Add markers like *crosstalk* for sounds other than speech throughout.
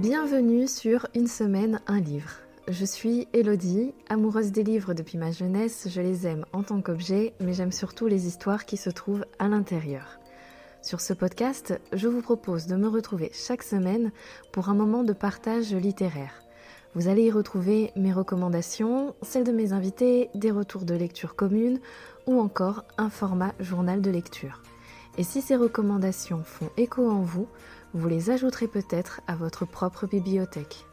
Bienvenue sur Une semaine, un livre. Je suis Elodie, amoureuse des livres depuis ma jeunesse, je les aime en tant qu'objet, mais j'aime surtout les histoires qui se trouvent à l'intérieur. Sur ce podcast, je vous propose de me retrouver chaque semaine pour un moment de partage littéraire. Vous allez y retrouver mes recommandations, celles de mes invités, des retours de lecture communes ou encore un format journal de lecture. Et si ces recommandations font écho en vous, vous les ajouterez peut-être à votre propre bibliothèque.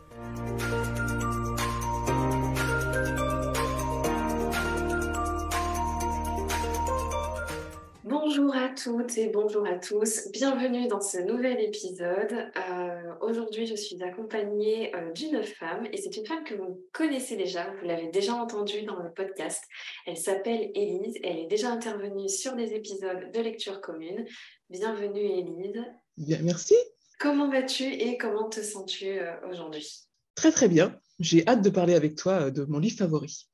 Bonjour à toutes et bonjour à tous. Bienvenue dans ce nouvel épisode. Euh, aujourd'hui, je suis accompagnée euh, d'une femme et c'est une femme que vous connaissez déjà, vous l'avez déjà entendue dans le podcast. Elle s'appelle Élise elle est déjà intervenue sur des épisodes de lecture commune. Bienvenue Élise. Bien, merci. Comment vas-tu et comment te sens-tu euh, aujourd'hui? Très très bien. J'ai hâte de parler avec toi de mon livre favori.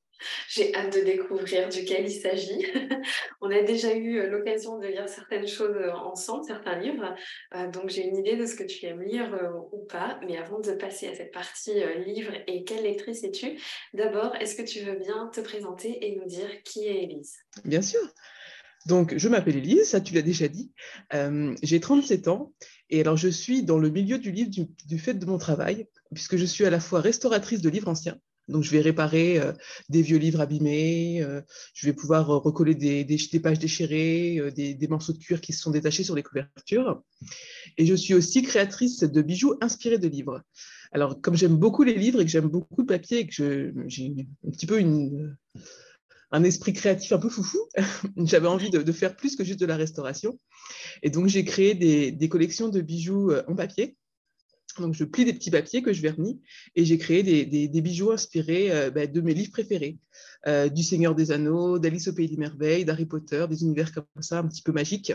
J'ai hâte de découvrir duquel il s'agit. *laughs* On a déjà eu euh, l'occasion de lire certaines choses euh, ensemble, certains livres, euh, donc j'ai une idée de ce que tu aimes lire ou pas. Mais avant de passer à cette partie livre et quelle lectrice es-tu, d'abord, est-ce que tu veux bien te présenter et nous dire qui est Élise? Bien sûr. Donc, je m'appelle Élise, ça tu l'as déjà dit. j'ai 37 ans et alors je suis dans le milieu du livre du fait de mon travail, puisque je suis à la fois restauratrice de livres anciens donc, je vais réparer euh, des vieux livres abîmés, euh, je vais pouvoir euh, recoller des, pages déchirées, des, morceaux de cuir qui se sont détachés sur les couvertures. Et je suis aussi créatrice de bijoux inspirés de livres. Alors, comme j'aime beaucoup les livres et que j'aime beaucoup le papier et que j'ai un petit peu un esprit créatif un peu foufou, *laughs* j'avais envie de, faire plus que juste de la restauration. Et donc, j'ai créé des collections de bijoux en papier donc, je plie des petits papiers que je vernis et j'ai créé des, bijoux inspirés euh, bah, de mes livres préférés, euh, du Seigneur des Anneaux, d'Alice au Pays des Merveilles, d'Harry Potter, des univers comme ça, un petit peu magiques.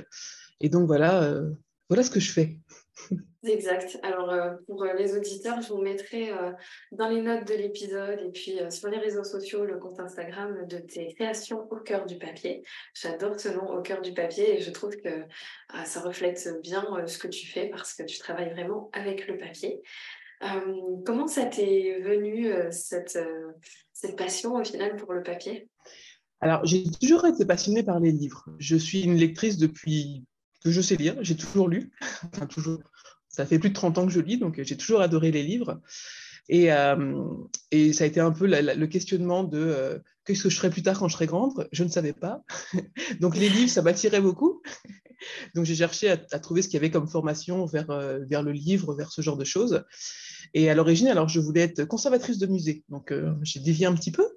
Et donc, voilà, euh, voilà ce que je fais. Exact. Alors, euh, pour euh, les auditeurs, je vous mettrai euh, dans les notes de l'épisode et puis sur les réseaux sociaux le compte Instagram de tes créations au cœur du papier. J'adore ce nom au cœur du papier et je trouve que ça reflète bien ce que tu fais parce que tu travailles vraiment avec le papier. comment ça t'est venu cette, cette passion au final pour le papier? Alors, j'ai toujours été passionnée par les livres. Je suis une lectrice depuis que je sais lire, j'ai toujours lu, *laughs* toujours, ça fait plus de 30 ans que je lis, donc j'ai toujours adoré les livres. Et, euh, et, ça a été un peu le questionnement de euh, qu'est-ce que je ferais plus tard quand je serai grande? Je ne savais pas. *laughs* donc les livres, ça m'attirait beaucoup. *laughs* donc j'ai cherché à, trouver ce qu'il y avait comme formation vers, euh, vers le livre, vers ce genre de choses. Et à l'origine, alors je voulais être conservatrice de musée. Donc j'ai dévié un petit peu.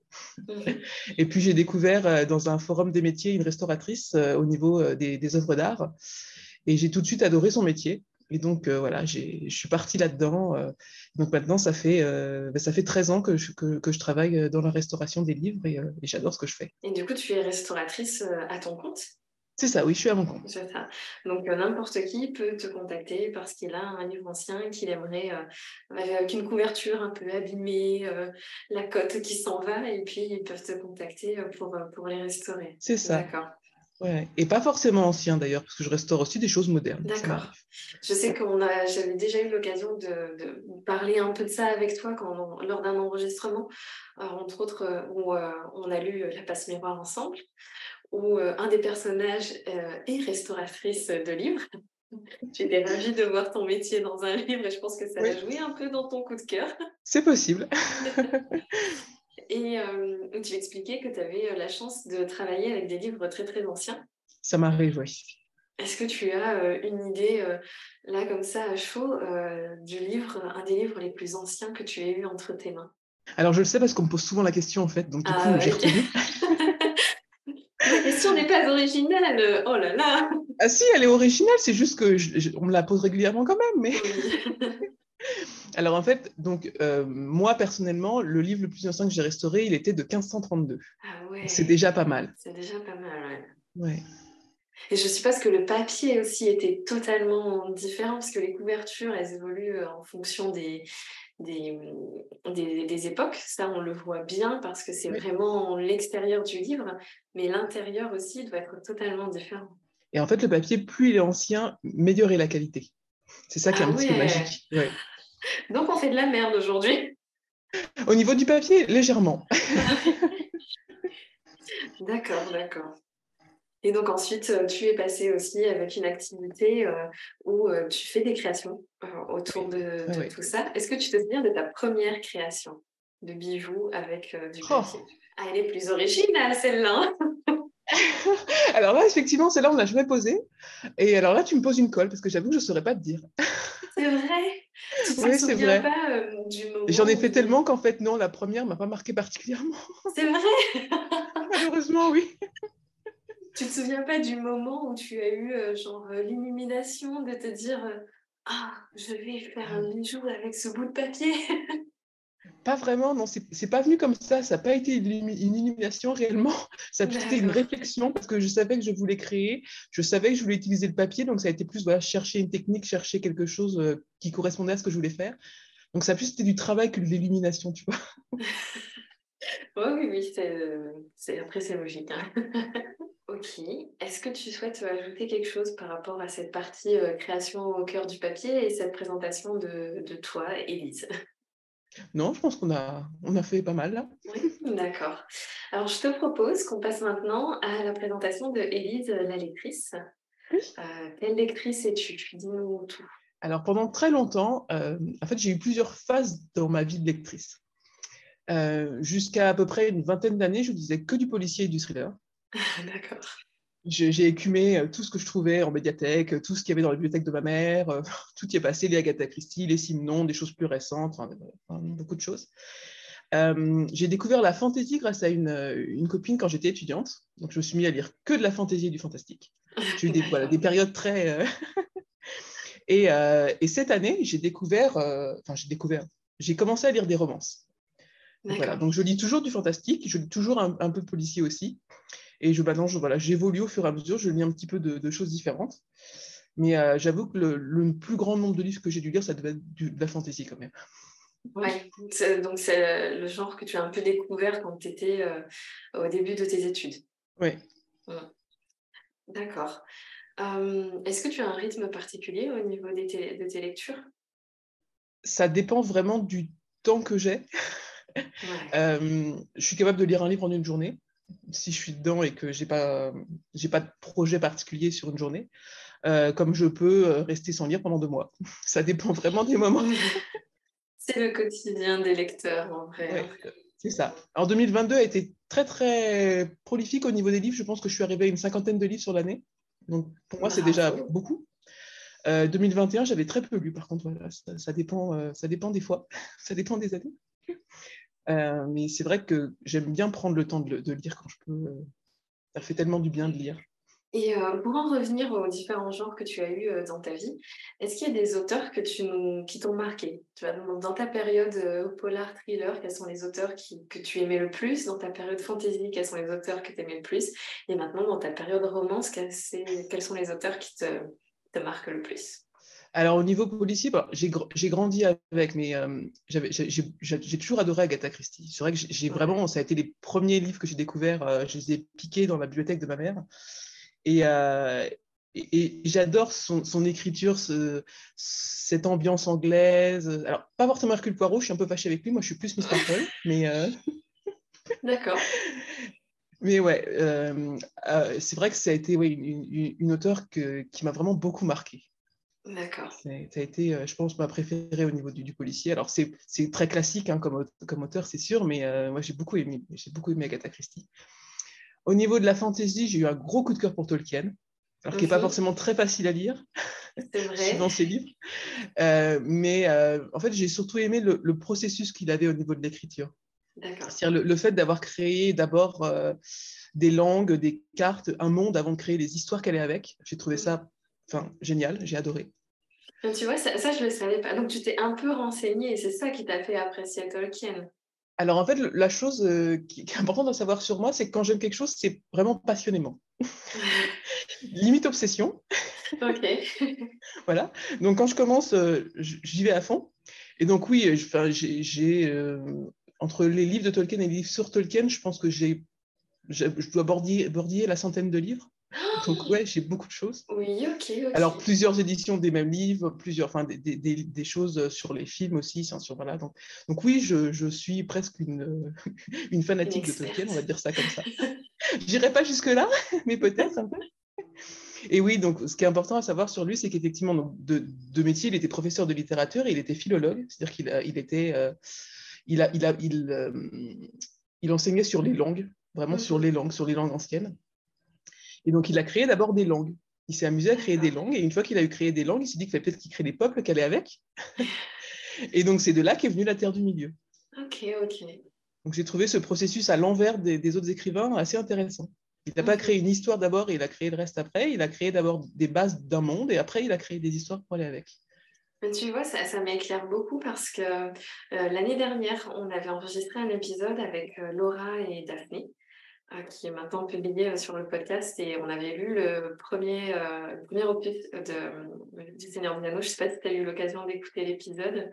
Et puis j'ai découvert dans un forum des métiers une restauratrice au niveau des, des œuvres d'art. Et j'ai tout de suite adoré son métier. Et donc, euh, voilà, je suis partie là-dedans. Euh. donc maintenant, ça fait, euh, ben, ça fait 13 ans que je, que, je travaille dans la restauration des livres et, j'adore ce que je fais. Et du coup, tu es restauratrice à ton compte? C'est ça, oui, je suis à mon compte. C'est ça. Donc n'importe qui peut te contacter parce qu'il a un livre ancien qu'il aimerait avec une couverture un peu abîmée, la cote qui s'en va, et puis ils peuvent te contacter pour, pour les restaurer. C'est ça. D'accord. Ouais. Et pas forcément ancien d'ailleurs, parce que je restaure aussi des choses modernes. D'accord. Je sais qu'on a, j'avais déjà eu l'occasion de, de, parler un peu de ça avec toi quand lors d'un enregistrement, euh, entre autres euh, où euh, on a lu La passe miroir ensemble, où un des personnages est restauratrice de livres. *laughs* J'étais ravie de voir ton métier dans un livre et je pense que ça a joué un peu dans ton coup de cœur. C'est possible. *laughs* Et euh, tu expliquais que tu avais euh, la chance de travailler avec des livres très très anciens. Ça m'arrive, oui. Est-ce que tu as euh, une idée, là comme ça, à chaud, du livre, un des livres les plus anciens que tu aies eu entre tes mains? Alors je le sais parce qu'on me pose souvent la question en fait, donc du coup ah j'ai retenu. *laughs* n'est pas originale, oh là là Ah si, elle est originale, c'est juste que on me la pose régulièrement quand même, mais... *laughs* Alors en fait, donc euh, moi personnellement, le livre le plus ancien que j'ai restauré, il était de 1532. Ah ouais. C'est déjà pas mal. C'est déjà pas mal, ouais. Et je suppose que le papier aussi était totalement différent parce que les couvertures, elles évoluent euh, en fonction des, des, des, époques. Ça, on le voit bien parce que c'est vraiment l'extérieur du livre, mais l'intérieur aussi doit être totalement différent. Et en fait, le papier, plus il est ancien, meilleure est la qualité. C'est ça qui est un ah petit peu magique. *laughs* Donc, on fait de la merde aujourd'hui. Au niveau du papier, légèrement. *laughs* *laughs* d'accord, d'accord. Et donc ensuite, euh, tu es passé aussi avec une activité euh, où euh, tu fais des créations autour de, tout ça. Est-ce que tu te souviens de ta première création de bijoux avec du oh. papier? Ah, elle est plus originale celle-là. *laughs* alors là, effectivement, celle-là, on l'a jamais posée. Et alors là, tu me poses une colle parce que j'avoue que je ne saurais pas te dire. *laughs* C'est vrai? Oui, c'est vrai. J'en ai fait tellement qu'en fait, non, la première m'a pas marqué particulièrement. C'est vrai? *laughs* Malheureusement, oui. Tu te souviens pas du moment où tu as eu euh, genre euh, l'illumination de te dire euh, ah je vais faire un bijou avec ce bout de papier? *laughs* Pas vraiment, non, c'est pas venu comme ça, ça n'a pas été une, illumination réellement, *laughs* ça a été une réflexion parce que je savais que je voulais créer, je savais que je voulais utiliser le papier, donc ça a été plus voilà, chercher une technique, chercher quelque chose qui correspondait à ce que je voulais faire. Donc ça a plus été du travail que de l'illumination, tu vois. *laughs* oui, oui, c'est après c'est logique. Hein. *laughs* Ok. Est-ce que tu souhaites ajouter quelque chose par rapport à cette partie euh, création au cœur du papier et cette présentation de, toi, Élise? Non, je pense qu'on a, on a fait pas mal là. Oui, d'accord. Alors, je te propose qu'on passe maintenant à la présentation de Élise, la lectrice. Oui. Euh, quelle lectrice es-tu? Dis-nous tout. Alors, pendant très longtemps, euh, en fait, j'ai eu plusieurs phases dans ma vie de lectrice. Jusqu'à à peu près une vingtaine d'années, je lisais que du policier et du thriller. D'accord. J'ai écumé euh, tout ce que je trouvais en médiathèque, tout ce qu'il y avait dans la bibliothèque de ma mère, euh, *laughs* tout y est passé, les Agatha Christie, les Simon, des choses plus récentes, beaucoup de choses. Euh, j'ai découvert la fantaisie grâce à une, une copine quand j'étais étudiante. Donc, je me suis mis à lire que de la fantaisie et du fantastique. J'ai eu des, voilà, des, périodes très. *laughs* et, et, cette année, j'ai découvert. Enfin, j'ai découvert. J'ai commencé à lire des romances. Voilà, donc je lis toujours du fantastique, je lis toujours un, un peu de policier aussi. Et je balance, voilà, j'évolue au fur et à mesure, je lis un petit peu de, choses différentes. Mais euh, j'avoue que le, plus grand nombre de livres que j'ai dû lire, ça devait être de la fantaisie quand même. Oui, donc c'est le genre que tu as un peu découvert quand tu étais euh, au début de tes études. Oui. D'accord. Euh, est-ce que tu as un rythme particulier au niveau de tes lectures? Ça dépend vraiment du temps que j'ai. Je suis capable de lire un livre en une journée si je suis dedans et que j'ai pas j'ai pas de projet particulier sur une journée, euh, comme je peux euh, rester sans lire pendant deux mois. *laughs* Ça dépend vraiment des moments. *laughs* C'est le quotidien des lecteurs en vrai. C'est ça. En 2022 a été très très prolifique au niveau des livres. Je pense que je suis arrivée à une cinquantaine de livres sur l'année. Donc pour moi c'est déjà beaucoup. 2021 euh, j'avais très peu lu. Par contre voilà, ça, dépend ça dépend des fois, *laughs* ça dépend des années. Euh, mais c'est vrai que j'aime bien prendre le temps de, lire quand je peux. Euh, ça fait tellement du bien de lire. Et euh, pour en revenir aux différents genres que tu as eus dans ta vie, est-ce qu'il y a des auteurs qui t'ont marqué? Dans ta période polar, thriller, quels sont les auteurs que tu aimais le plus? Dans ta période fantasy, quels sont les auteurs que tu aimais le plus? Et maintenant, dans ta période romance, quels, sont les auteurs qui te marquent le plus? Alors, au niveau policier, j'ai grandi avec, mais euh, j'ai toujours adoré Agatha Christie. C'est vrai que j'ai vraiment, ça a été les premiers livres que j'ai découverts, euh, je les ai piqués dans la bibliothèque de ma mère. Et, euh, et, j'adore son, son, écriture, ce, cette ambiance anglaise. Alors, pas forcément Hercule Poirot, je suis un peu fâchée avec lui, moi je suis plus Miss *laughs* Marple, mais. D'accord. Mais ouais, c'est vrai que ça a été ouais, une, une, une auteure que, qui m'a vraiment beaucoup marqué. D'accord. Ça a été, euh, je pense, ma préférée au niveau du, policier. Alors, c'est très classique hein, comme, comme, auteur, c'est sûr, mais euh, moi, j'ai beaucoup aimé, j'ai beaucoup aimé Agatha Christie. Au niveau de la fantasy, j'ai eu un gros coup de cœur pour Tolkien, alors qui n'est pas mhm. forcément très facile à lire dans *laughs* ses livres. Euh, mais en fait, j'ai surtout aimé le, processus qu'il avait au niveau de l'écriture. C'est-à-dire le, fait d'avoir créé d'abord des langues, des cartes, un monde avant de créer les histoires qu'elle est avec. J'ai trouvé mhm. ça enfin, génial, j'ai adoré. Tu vois, ça, je ne le savais pas. Donc, tu t'es un peu renseigné et c'est ça qui t'a fait apprécier Tolkien. Alors, en fait, la chose euh, qui, est importante à savoir sur moi, c'est que quand j'aime quelque chose, c'est vraiment passionnément. *laughs* Limite obsession. Ok. *laughs* voilà. Donc, quand je commence, euh, j'y vais à fond. Et donc, oui, j'ai. Euh, entre les livres de Tolkien et les livres sur Tolkien, je pense que j'ai. Je dois bordiller, bordiller la centaine de livres. Donc, ouais, j'ai beaucoup de choses. Oui, ok. Alors, plusieurs éditions des mêmes livres, plusieurs, enfin, des, des, des, choses sur les films aussi. Sur, voilà, donc, donc, oui, je, je suis presque une, *laughs* une fanatique de Tolkien, on va dire ça comme ça. *laughs* J'irai pas jusque-là, *laughs* mais peut-être un peu. Et oui, donc ce qui est important à savoir sur lui, c'est qu'effectivement, de, de, métier, il était professeur de littérature et il était philologue, c'est-à-dire qu'il il était, euh, il, a, il, a, il, euh, il, enseignait sur les langues, vraiment sur les langues, sur les langues anciennes. Et donc, il a créé d'abord des langues. Il s'est amusé à créer des langues, et une fois qu'il a eu créé des langues, il s'est dit qu'il fallait peut-être qu'il crée des peuples qu'elle est avec. *laughs* et donc, c'est de là qu'est venue la Terre du Milieu. Ok, ok. Donc, j'ai trouvé ce processus à l'envers des, des autres écrivains assez intéressant. Il n'a pas créé une histoire d'abord et il a créé le reste après. Il a créé d'abord des bases d'un monde et après il a créé des histoires pour aller avec. Tu vois, ça, ça m'éclaire beaucoup parce que euh, l'année dernière, on avait enregistré un épisode avec euh, Laura et Daphné, qui est maintenant publié sur le podcast, et on avait lu le premier, premier opus de, du Seigneur Anneaux. Je ne sais pas si tu as eu l'occasion d'écouter l'épisode.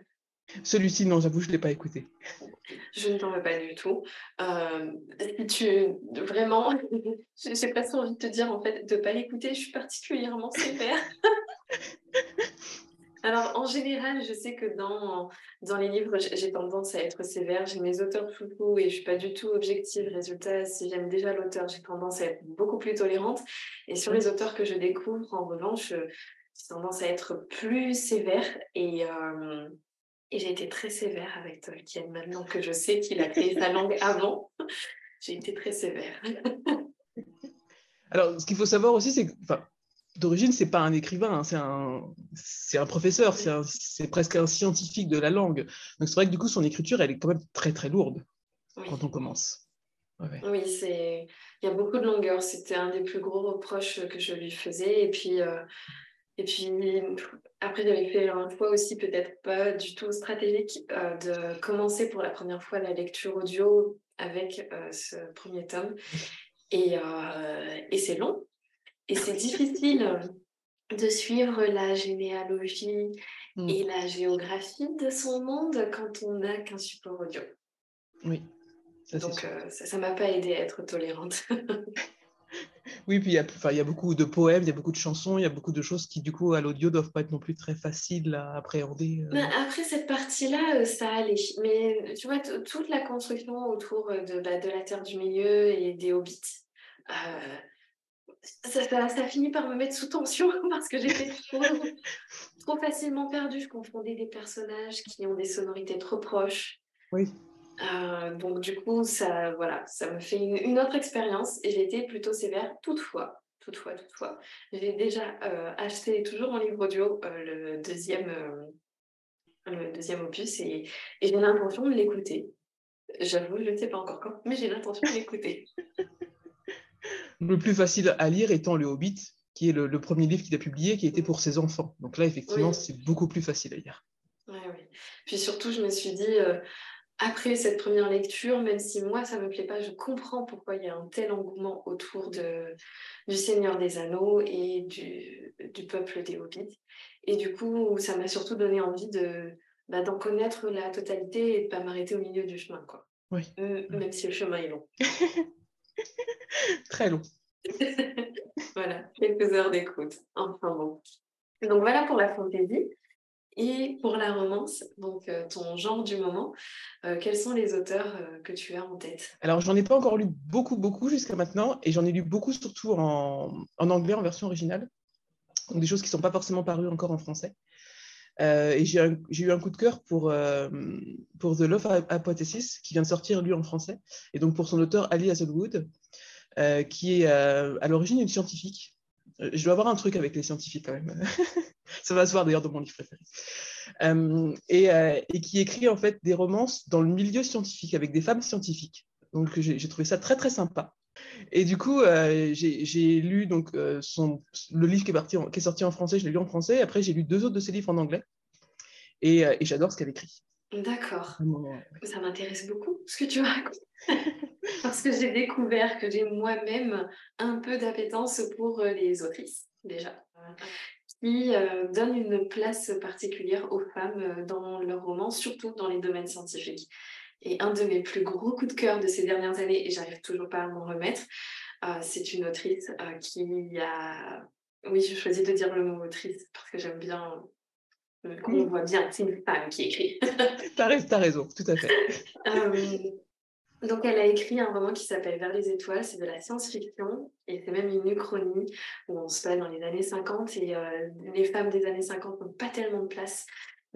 Celui-ci, non, j'avoue, je ne l'ai pas écouté. Je ne t'en veux pas du tout. Euh, tu, vraiment, *laughs* j'ai presque envie de te dire, en fait, de ne pas l'écouter, je suis particulièrement sévère. *laughs* Alors, en général, je sais que dans, dans les livres, j'ai tendance à être sévère. J'ai mes auteurs chouchous et je ne suis pas du tout objective. Résultat, si j'aime déjà l'auteur, j'ai tendance à être beaucoup plus tolérante. Et sur les auteurs que je découvre, en revanche, j'ai tendance à être plus sévère. Et, euh, et j'ai été très sévère avec Tolkien. Maintenant que je sais qu'il a créé sa langue *laughs* avant, j'ai été très sévère. Alors, ce qu'il faut savoir aussi, c'est que d'origine, c'est pas un écrivain, hein, c'est un, c'est un professeur, c'est presque un scientifique de la langue. Donc c'est vrai que du coup, son écriture, elle est quand même très très lourde quand on commence. Oui, c'est il y a beaucoup de longueur. C'était un des plus gros reproches que je lui faisais. Et puis, euh, et puis, après, j'avais fait un choix aussi, peut-être pas du tout stratégique, euh, de commencer pour la première fois la lecture audio avec euh, ce premier tome. Et, et c'est long. Et c'est difficile de suivre la généalogie mm. et la géographie de son monde quand on n'a qu'un support audio. Oui. Donc, ça ne m'a pas aidé à être tolérante. *laughs* Oui, puis il y, a, il y a beaucoup de poèmes, il y a beaucoup de chansons, il y a beaucoup de choses qui, du coup, à l'audio, doivent pas être non plus très faciles à appréhender. Euh. après, cette partie-là, euh, ça allait. Mais tu vois, toute la construction autour euh, de, bah, de, la Terre du Milieu et des Hobbits, ça, ça, finit par me mettre sous tension *laughs* parce que j'étais trop, trop facilement perdue. Je confondais des personnages qui ont des sonorités trop proches. Oui. Euh, donc du coup, ça, voilà, ça me fait une, autre expérience et j'ai été plutôt sévère. Toutefois, toutefois, toutefois, j'ai déjà euh, acheté toujours en livre audio euh, le deuxième, le deuxième opus et, j'ai l'intention de l'écouter. J'avoue, je ne sais pas encore quand, mais j'ai l'intention de l'écouter. *laughs* le plus facile à lire étant le Hobbit, qui est le, premier livre qu'il a publié, qui était pour ses enfants. Donc là, effectivement, c'est beaucoup plus facile à lire. Oui, oui. Puis surtout, je me suis dit, après cette première lecture, même si moi ça me plaît pas, je comprends pourquoi il y a un tel engouement autour de, du Seigneur des Anneaux et du, du peuple des Hobbits. Et du coup, ça m'a surtout donné envie de bah, d'en connaître la totalité et de pas m'arrêter au milieu du chemin, quoi. Oui. même si le chemin est long. *laughs* *laughs* Très long. *laughs* voilà, quelques heures d'écoute. Enfin bon. Donc voilà pour la fantaisie. Et pour la romance, donc euh, ton genre du moment, euh, quels sont les auteurs euh, que tu as en tête? Alors, j'en ai pas encore lu beaucoup, beaucoup jusqu'à maintenant, et j'en ai lu beaucoup surtout en, anglais, en version originale. Donc, des choses qui ne sont pas forcément parues encore en français. Et j'ai eu un coup de cœur pour, pour The Love Hypothesis, qui vient de sortir, lui, en français, et donc pour son auteur Ali Hazelwood, qui est à l'origine une scientifique. Je dois avoir un truc avec les scientifiques quand même. *laughs* Ça va se voir d'ailleurs dans mon livre préféré. Euh, euh, et, qui écrit en fait des romances dans le milieu scientifique avec des femmes scientifiques. Donc j'ai trouvé ça très très sympa. Et du coup, euh, j'ai lu donc son, le livre qui est, parti qui est sorti en français, je l'ai lu en français. Après, j'ai lu deux autres de ses livres en anglais. Et, et j'adore ce qu'elle écrit. D'accord. Ça m'intéresse beaucoup ce que tu racontes. *laughs* Parce que j'ai découvert que j'ai moi-même un peu d'appétence pour les autrices, déjà qui euh, donne une place particulière aux femmes euh, dans leurs romans, surtout dans les domaines scientifiques. Et un de mes plus gros coups de cœur de ces dernières années, et j'arrive toujours pas à m'en remettre, c'est une autrice qui a... Oui, je choisis de dire le mot autrice parce que j'aime bien qu'on voit bien, c'est une femme qui écrit. *laughs* t'as, as raison, tout à fait. donc, elle a écrit un roman qui s'appelle Vers les étoiles, c'est de la science-fiction et c'est même une uchronie où on se passe dans les années 50 et les femmes des années 50 n'ont pas tellement de place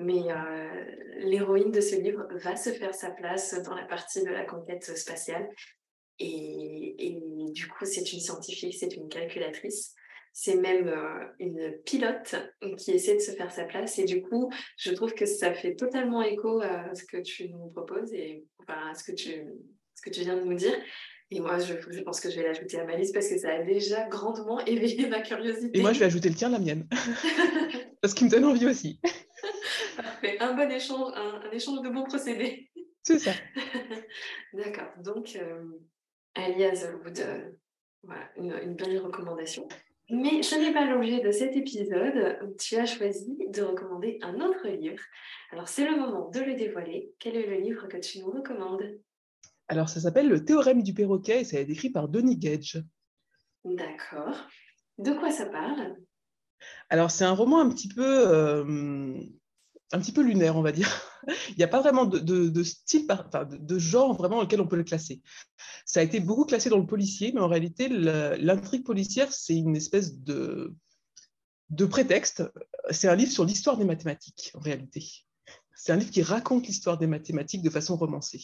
mais euh, l'héroïne de ce livre va se faire sa place dans la partie de la conquête spatiale. Et, du coup, c'est une scientifique, c'est une calculatrice. C'est même euh, une pilote qui essaie de se faire sa place. Et du coup, je trouve que ça fait totalement écho à ce que tu nous proposes et à ce que tu, ce que tu viens de nous dire. Et moi, je, je pense que je vais l'ajouter à ma liste parce que ça a déjà grandement *laughs* éveillé ma curiosité. Et moi, je vais ajouter le tien, la mienne. *laughs* parce qu'il me donne envie aussi. *laughs* Parfait. Un bon échange, un, échange de bons procédés. C'est ça. *laughs* D'accord. Donc, euh, Ali Hazelwood, euh, voilà, une, belle recommandation. Mais ce n'est pas l'objet de cet épisode. Tu as choisi de recommander un autre livre. Alors, c'est le moment de le dévoiler. Quel est le livre que tu nous recommandes? Alors, ça s'appelle Le théorème du perroquet et ça a été écrit par Denis Gage. D'accord. De quoi ça parle? Alors, c'est un roman un petit peu, euh, un petit peu lunaire, on va dire. *laughs* Il n'y a pas vraiment de, style, enfin, de, genre vraiment auquel on peut le classer. Ça a été beaucoup classé dans le policier, mais en réalité, l'intrigue policière, c'est une espèce de, de prétexte. C'est un livre sur l'histoire des mathématiques, en réalité. C'est un livre qui raconte l'histoire des mathématiques de façon romancée.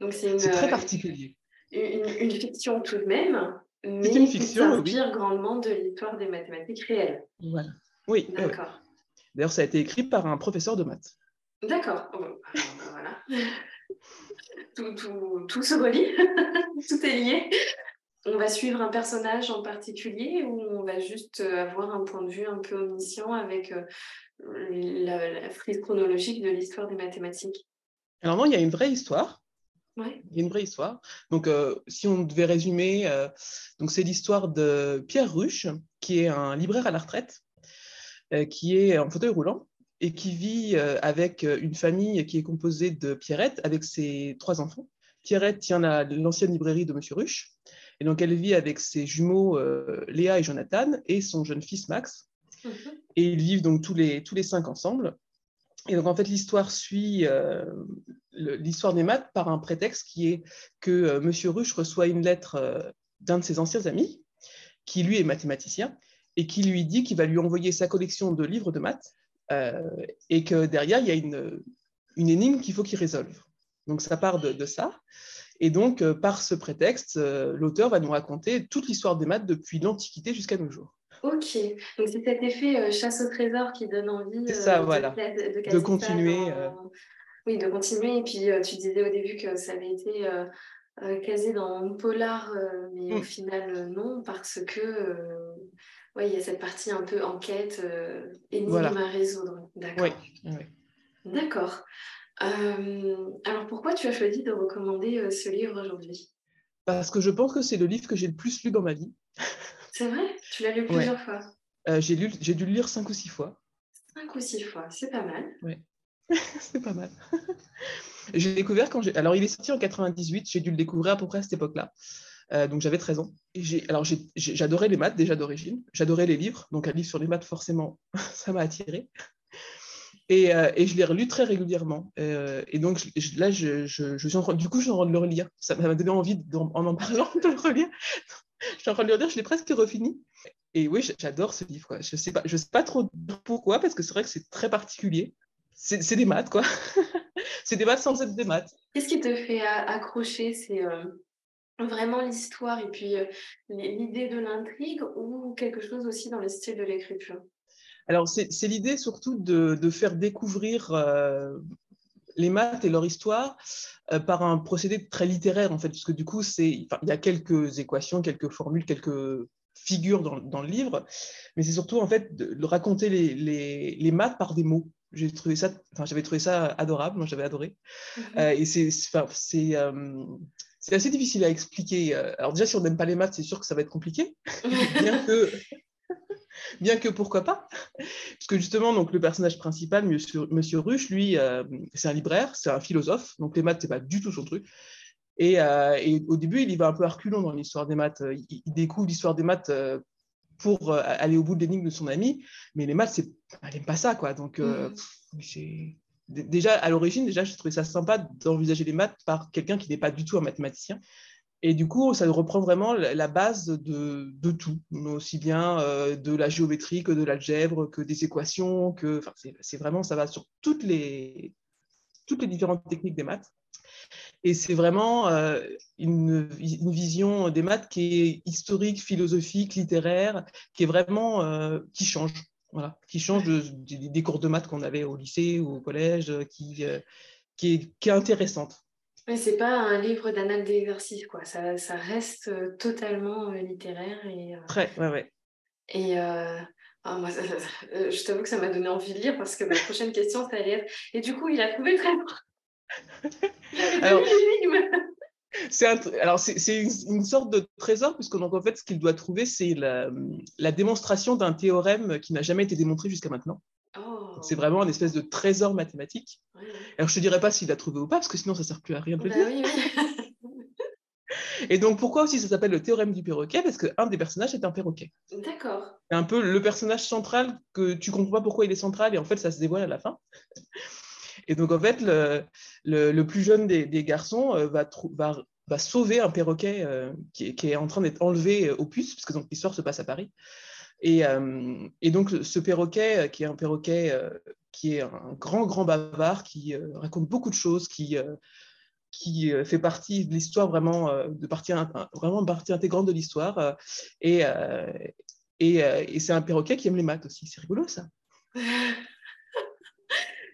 Donc c'est très particulier. Une, fiction tout de même, mais une fiction, qui s'inspire grandement de l'histoire des mathématiques réelles. Voilà. Oui. D'accord. D'ailleurs, ça a été écrit par un professeur de maths. D'accord. Oh, bah, voilà. *laughs* tout, tout, tout, se relie, *laughs* tout est lié. On va suivre un personnage en particulier ou on va juste avoir un point de vue un peu omniscient avec euh, la, frise chronologique de l'histoire des mathématiques? Alors non, il y a une vraie histoire. Ouais. Il y a une vraie histoire. Donc, euh, si on devait résumer, euh, donc c'est l'histoire de Pierre Ruche, qui est un libraire à la retraite euh, qui est en fauteuil roulant et qui vit euh, avec euh, une famille qui est composée de Pierrette, avec ses trois enfants. Pierrette tient l'ancienne librairie de Monsieur Ruche, et donc elle vit avec ses jumeaux Léa et Jonathan et son jeune fils Max. Mhm. Et ils vivent donc tous les, tous les cinq ensemble. Et donc en fait l'histoire suit l'histoire des maths par un prétexte qui est que Monsieur Ruche reçoit une lettre d'un de ses anciens amis, qui lui est mathématicien, et qui lui dit qu'il va lui envoyer sa collection de livres de maths euh, et que derrière, il y a une, une énigme qu'il faut qu'il résolve. Donc ça part de, ça. Et donc, euh, par ce prétexte, euh, l'auteur va nous raconter toute l'histoire des maths depuis l'Antiquité jusqu'à nos jours. Ok, donc c'est cet effet chasse au trésor qui donne envie ça, voilà. de, de, continuer. Oui, de continuer. Et puis tu disais au début que ça avait été casé dans un polar, mais au mm. final non, parce que oui, il y a cette partie un peu enquête, euh, énigme à résoudre. D'accord. Oui, D'accord. Euh, alors pourquoi tu as choisi de recommander euh, ce livre aujourd'hui? Parce que je pense que c'est le livre que j'ai le plus lu dans ma vie. *laughs* C'est vrai? Tu l'as lu plusieurs fois? J'ai, lu, j'ai dû le lire cinq ou six fois. Cinq ou six fois, c'est pas mal. Oui, *laughs* c'est pas mal. *laughs* j'ai découvert quand j'ai... Alors il est sorti en 98, j'ai dû le découvrir à peu près à cette époque-là. Euh, donc j'avais 13 ans. Alors j'adorais les maths déjà d'origine, j'adorais les livres, donc un livre sur les maths forcément, *laughs* ça m'a attiré. Et, euh, et, je l'ai relu très régulièrement. Euh, et donc là, je, suis en du coup, je suis en train de le relire. Ça m'a donné envie, en, en parlant, de le relire. je suis en train de le relire, je l'ai presque refini. Et oui, j'adore ce livre. Je ne sais, pas, trop pourquoi, parce que c'est vrai que c'est très particulier. C'est des maths, quoi. *laughs* c'est des maths sans être des maths. Qu'est-ce qui te fait accrocher C'est vraiment l'histoire et puis l'idée de l'intrigue ou quelque chose aussi dans le style de l'écriture? Alors, c'est l'idée surtout de, faire découvrir les maths et leur histoire par un procédé très littéraire, en fait, puisque du coup, il y a quelques équations, quelques formules, quelques figures dans, le livre, mais c'est surtout, en fait, de, raconter les, les, maths par des mots. J'ai trouvé ça enfin j'avais trouvé ça adorable moi j'avais adoré. Mmh et c'est c'est assez difficile à expliquer. Euh, alors déjà, si on n'aime pas les maths, c'est sûr que ça va être compliqué. *laughs* bien, que, bien que pourquoi pas. Parce que justement, donc, le personnage principal, Monsieur, Monsieur Ruche, lui, euh, c'est un libraire, c'est un philosophe. Donc les maths, c'est pas du tout son truc. Et, au début, il y va un peu à reculons dans l'histoire des maths. Il, découvre l'histoire des maths pour aller au bout de l'énigme de son ami, mais les maths, elle n'aime pas ça, quoi. Donc, mmh. Déjà, à l'origine, déjà, je trouvais ça sympa d'envisager les maths par quelqu'un qui n'est pas du tout un mathématicien. Et du coup, ça reprend vraiment la base de, tout, aussi bien euh, de la géométrie que de l'algèbre, que des équations, que c'est vraiment, ça va sur toutes les, toutes les différentes techniques des maths. Et c'est vraiment euh, une, une, vision des maths qui est historique, philosophique, littéraire, qui est vraiment, euh, qui change. Voilà, qui change des cours de maths qu'on avait au lycée ou au collège, qui, qui, est, qui est intéressante. Mais c'est pas un livre d'annales d'exercice, quoi. Ça, ça reste euh, totalement euh, littéraire et. Euh, Très, ouais, ouais. Et ah, moi, je t'avoue que ça m'a donné envie de lire parce que ma prochaine question, ça allait être. Et du coup, il a trouvé *laughs* vraiment. alors, c'est alors c'est une, une, sorte de trésor puisque donc en fait ce qu'il doit trouver c'est la, la, démonstration d'un théorème qui n'a jamais été démontré jusqu'à maintenant. C'est vraiment un espèce de trésor mathématique. Alors, je ne te dirais pas s'il l'a trouvé ou pas, parce que sinon, ça ne sert plus à rien de le bah dire. *laughs* *laughs* Et donc, pourquoi aussi ça s'appelle le théorème du perroquet? Parce qu'un des personnages est un perroquet. D'accord. C'est un peu le personnage central que tu comprends pas pourquoi il est central, et en fait, ça se dévoile à la fin. Et donc, en fait, le, plus jeune des, garçons euh, va, sauver un perroquet euh, qui, est, en train d'être enlevé euh, au puce, parce que l'histoire se passe à Paris. Et, donc, ce perroquet, qui est un perroquet qui est un grand, grand bavard, qui raconte beaucoup de choses, qui, fait partie de l'histoire vraiment, de partie, vraiment partie intégrante de l'histoire. et, c'est un perroquet qui aime les maths aussi. C'est rigolo, ça. *laughs*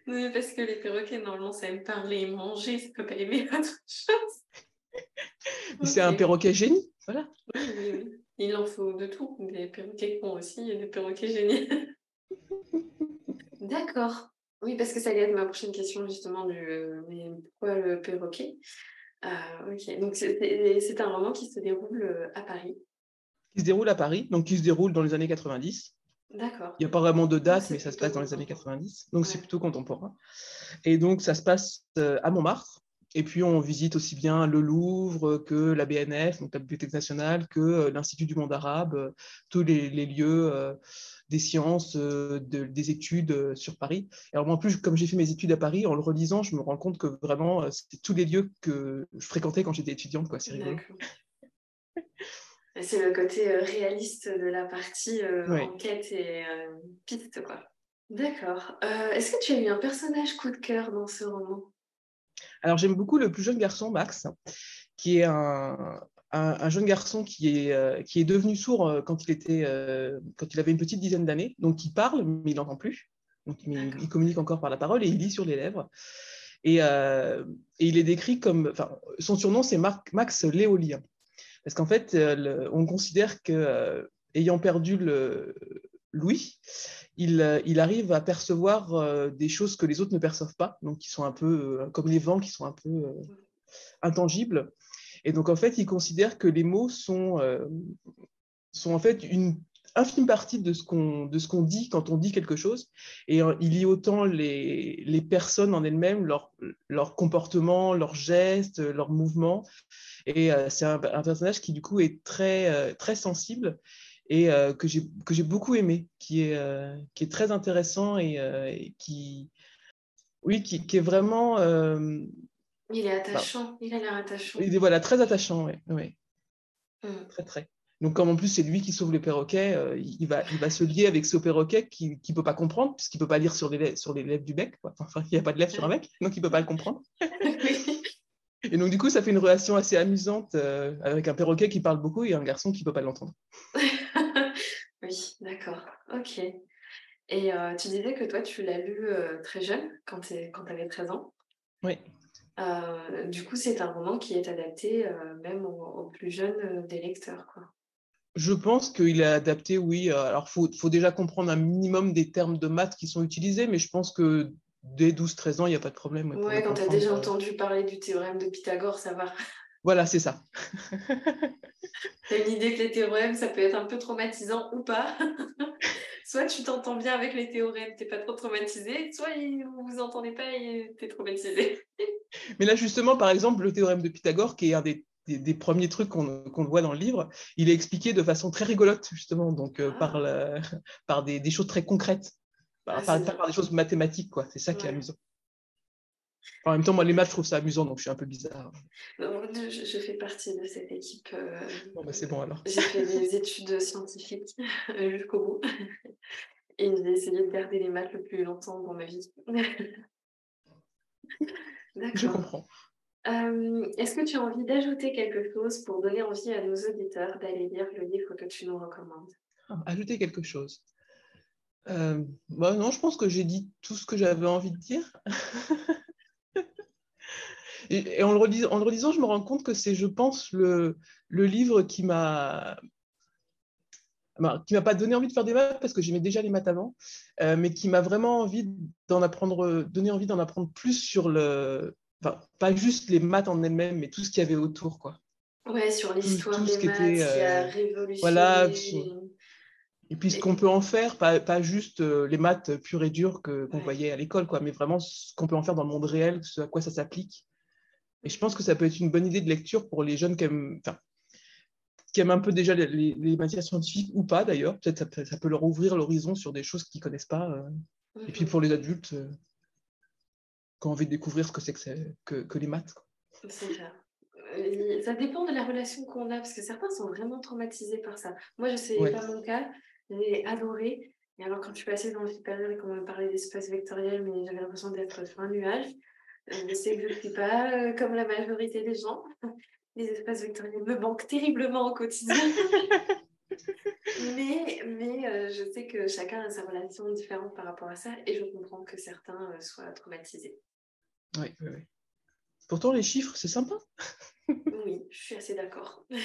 oui, parce que les perroquets, normalement, ça aime parler et manger, ça peut pas aimer autre chose. C'est un perroquet génie, voilà. Oui, oui, oui. Il en faut de tout, des perroquets cons aussi et des perroquets géniaux. D'accord. Oui, parce que ça allait être ma prochaine question justement du euh, mais pourquoi le perroquet? Euh, Ok, donc c'est un roman qui se déroule euh, à Paris. Qui se déroule à Paris, donc qui se déroule dans les années 90. D'accord. Il n'y a pas vraiment de date, mais ça se passe dans les années 90, donc c'est plutôt contemporain. Et donc ça se passe à Montmartre, et puis, on visite aussi bien le Louvre que la BNF, donc la Bibliothèque nationale, que euh, l'Institut du monde arabe, euh, tous les, lieux euh, des sciences, des études sur Paris. alors, moi, en plus, comme j'ai fait mes études à Paris, en le relisant, je me rends compte que vraiment, c'est tous les lieux que je fréquentais quand j'étais étudiante. Quoi. C'est rigolo. C'est le côté réaliste de la partie enquête et piste. quoi. D'accord. Est-ce que tu as eu un personnage coup de cœur dans ce roman? Alors, j'aime beaucoup le plus jeune garçon, Max, qui est un, jeune garçon qui est, euh, qui est devenu sourd euh, quand il, était, euh, quand il avait une petite dizaine d'années. Donc, il parle, mais il n'entend plus. Donc, il, communique encore par la parole et il lit sur les lèvres. Et, il est décrit comme. Son surnom, c'est Max Léolien. Parce qu'en fait, on considère que, ayant perdu le, Louis, euh, il, arrive à percevoir euh, des choses que les autres ne perçoivent pas, donc qui sont un peu euh, comme les vents, qui sont un peu intangibles. Et donc, en fait, il considère que les mots sont, sont en fait une infime partie de ce qu'on qu'on dit quand on dit quelque chose. Et il lit autant les, les personnes en elles-mêmes, leur, leur comportement, leurs gestes, leurs mouvements. Et c'est un, un, personnage qui, du coup, est très, très sensible et euh, que j'ai beaucoup aimé, qui est, euh, qui est très intéressant et, euh, qui, oui, qui, qui est vraiment... il est attachant, il a l'air attachant. Il est voilà, très attachant, oui. Ouais. Mm. Très, très. Donc, comme en plus c'est lui qui sauve le perroquet, il, va, il va se lier avec ce perroquet qui ne peut pas comprendre, puisqu'il ne peut pas lire sur les, sur les lèvres du bec. Enfin, il n'y a pas de lèvres sur un bec, donc il ne peut pas le comprendre. *laughs* Et donc, du coup, ça fait une relation assez amusante avec un perroquet qui parle beaucoup et un garçon qui ne peut pas l'entendre. *laughs* Oui, d'accord. Ok. Et euh, tu disais que toi, tu l'as lu euh, très jeune, quand tu avais 13 ans. Oui. Euh, du coup, c'est un roman qui est adapté même aux, plus jeunes des lecteurs. Quoi. Je pense qu'il est adapté, oui. Alors, il faut, faut, déjà comprendre un minimum des termes de maths qui sont utilisés, mais je pense que dès 12-13 ans, il n'y a pas de problème. Oui, quand tu as déjà entendu parler du théorème de Pythagore, ça va. Voilà, c'est ça. *laughs* tu as une idée que les théorèmes, ça peut être un peu traumatisant ou pas? *laughs* Soit tu t'entends bien avec les théorèmes, t'es pas trop traumatisé, soit vous vous entendez pas et t'es traumatisé. *laughs* Mais là, justement, par exemple, le théorème de Pythagore, qui est un des, des, premiers trucs qu'on voit dans le livre, il est expliqué de façon très rigolote, justement, donc euh, par, ah. *laughs* par des, des, choses très concrètes, par, ah, par, des choses mathématiques, quoi. C'est ça qui est amusant. En même temps, moi, les maths, je trouve ça amusant, donc je suis un peu bizarre. Je, fais partie de cette équipe. Euh, bon, bah, c'est bon alors. J'ai fait des *laughs* études scientifiques jusqu'au bout. *laughs* Et j'ai essayé de garder les maths le plus longtemps dans ma vie. D'accord. Je comprends. Euh, est-ce que tu as envie d'ajouter quelque chose pour donner envie à nos auditeurs d'aller lire le livre que tu nous recommandes? Ah, Ajouter quelque chose euh, bah Non, je pense que j'ai dit tout ce que j'avais envie de dire. *laughs* et, en, le relisant, je me rends compte que c'est, je pense, le, livre qui m'a qui m'a pas donné envie de faire des maths parce que j'aimais déjà les maths avant, euh, mais qui m'a vraiment envie d'en apprendre, donné envie d'en apprendre plus sur le, enfin, pas juste les maths en elles-mêmes, mais tout ce qu'il y avait autour, quoi. Ouais, sur l'histoire des maths qui a euh, révolutionné. Voilà. et puis ce qu'on peut en faire, pas, pas juste euh, les maths pures et dures que, qu'on voyait à l'école, quoi, mais vraiment ce qu'on peut en faire dans le monde réel, ce à quoi ça s'applique. Et je pense que ça peut être une bonne idée de lecture pour les jeunes qui aiment, enfin, qui aiment un peu déjà les, les, matières scientifiques ou pas d'ailleurs. Peut-être ça, ça, peut leur ouvrir l'horizon sur des choses qu'ils ne connaissent pas. Euh. Et puis mhm. pour les adultes, qui ont envie de découvrir ce que c'est que, que, les maths. C'est ça. Euh, ça dépend de la relation qu'on a, parce que certains sont vraiment traumatisés par ça. Moi, je sais pas mon cas, j'ai adoré. Et alors, quand je suis passée dans le supérieur et qu'on me parlait d'espace vectoriel, mais j'avais l'impression d'être sur un nuage, euh, je sais que je ne suis pas euh, comme la majorité des gens. *laughs* Les espaces vectoriels me manquent terriblement au quotidien. *laughs* mais mais je sais que chacun a sa relation différente par rapport à ça et je comprends que certains soient traumatisés. Oui, oui, oui. Pourtant, les chiffres, c'est sympa. oui, je suis assez d'accord. *laughs*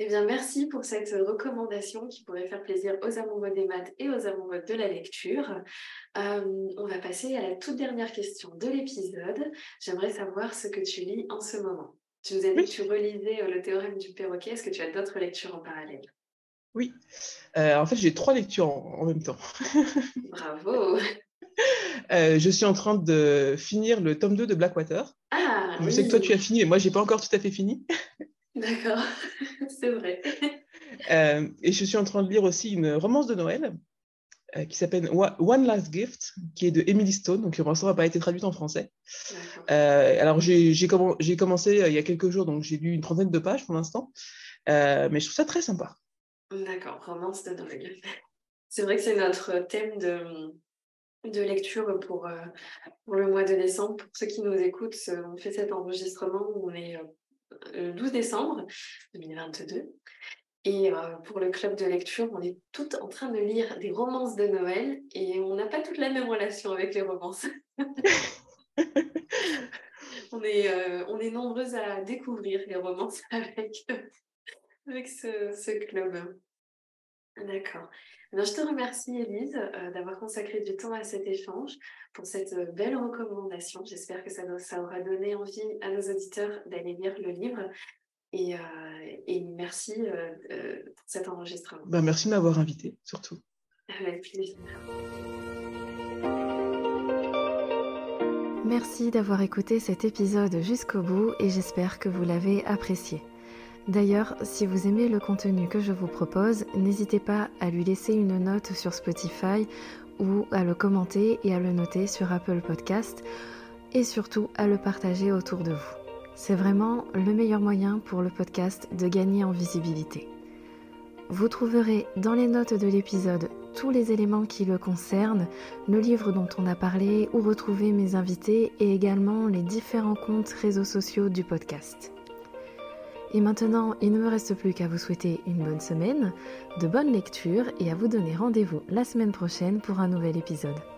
Eh bien, merci pour cette recommandation qui pourrait faire plaisir aux amoureux des maths et aux amoureux de la lecture. Euh, on va passer à la toute dernière question de l'épisode. J'aimerais savoir ce que tu lis en ce moment. Tu nous as dit que tu relisais euh, le théorème du perroquet. Est-ce que tu as d'autres lectures en parallèle? Oui. Euh, en fait, j'ai trois lectures en même temps. Bravo *laughs* Euh, je suis en train de finir le tome 2 de Blackwater. Ah, je sais que toi, tu as fini, mais moi, j'ai pas encore tout à fait fini. D'accord, *laughs* c'est vrai. Euh, et je suis en train de lire aussi une romance de Noël euh, qui s'appelle One Last Gift, qui est de Emily Stone, donc pour l'instant, n'a pas été traduite en français. alors, j'ai commencé il y a quelques jours, donc j'ai lu une trentaine de pages pour l'instant, mais je trouve ça très sympa. D'accord, romance de Noël. C'est vrai que c'est notre thème de, de lecture pour, euh, pour le mois de décembre. Pour ceux qui nous écoutent, euh, on fait cet enregistrement, on est le 12 décembre 2022. Et euh, pour le club de lecture, on est toutes en train de lire des romances de Noël et on n'a pas toute la même relation avec les romances. *laughs* on, est, on est nombreuses à découvrir les romances *laughs* avec, avec ce, ce club. D'accord. je te remercie, Elise, euh, d'avoir consacré du temps à cet échange, pour cette euh, belle recommandation. J'espère que ça, ça, aura donné envie à nos auditeurs d'aller lire le livre. Et, euh, merci pour cet enregistrement. Ben, merci de m'avoir invité, surtout. Avec plaisir. Merci d'avoir écouté cet épisode jusqu'au bout et j'espère que vous l'avez apprécié. D'ailleurs, si vous aimez le contenu que je vous propose, n'hésitez pas à lui laisser une note sur Spotify ou à le commenter et à le noter sur Apple Podcast et surtout à le partager autour de vous. C'est vraiment le meilleur moyen pour le podcast de gagner en visibilité. Vous trouverez dans les notes de l'épisode tous les éléments qui le concernent, le livre dont on a parlé, ou retrouver mes invités et également les différents comptes réseaux sociaux du podcast. Et maintenant, il ne me reste plus qu'à vous souhaiter une bonne semaine, de bonnes lectures et à vous donner rendez-vous la semaine prochaine pour un nouvel épisode.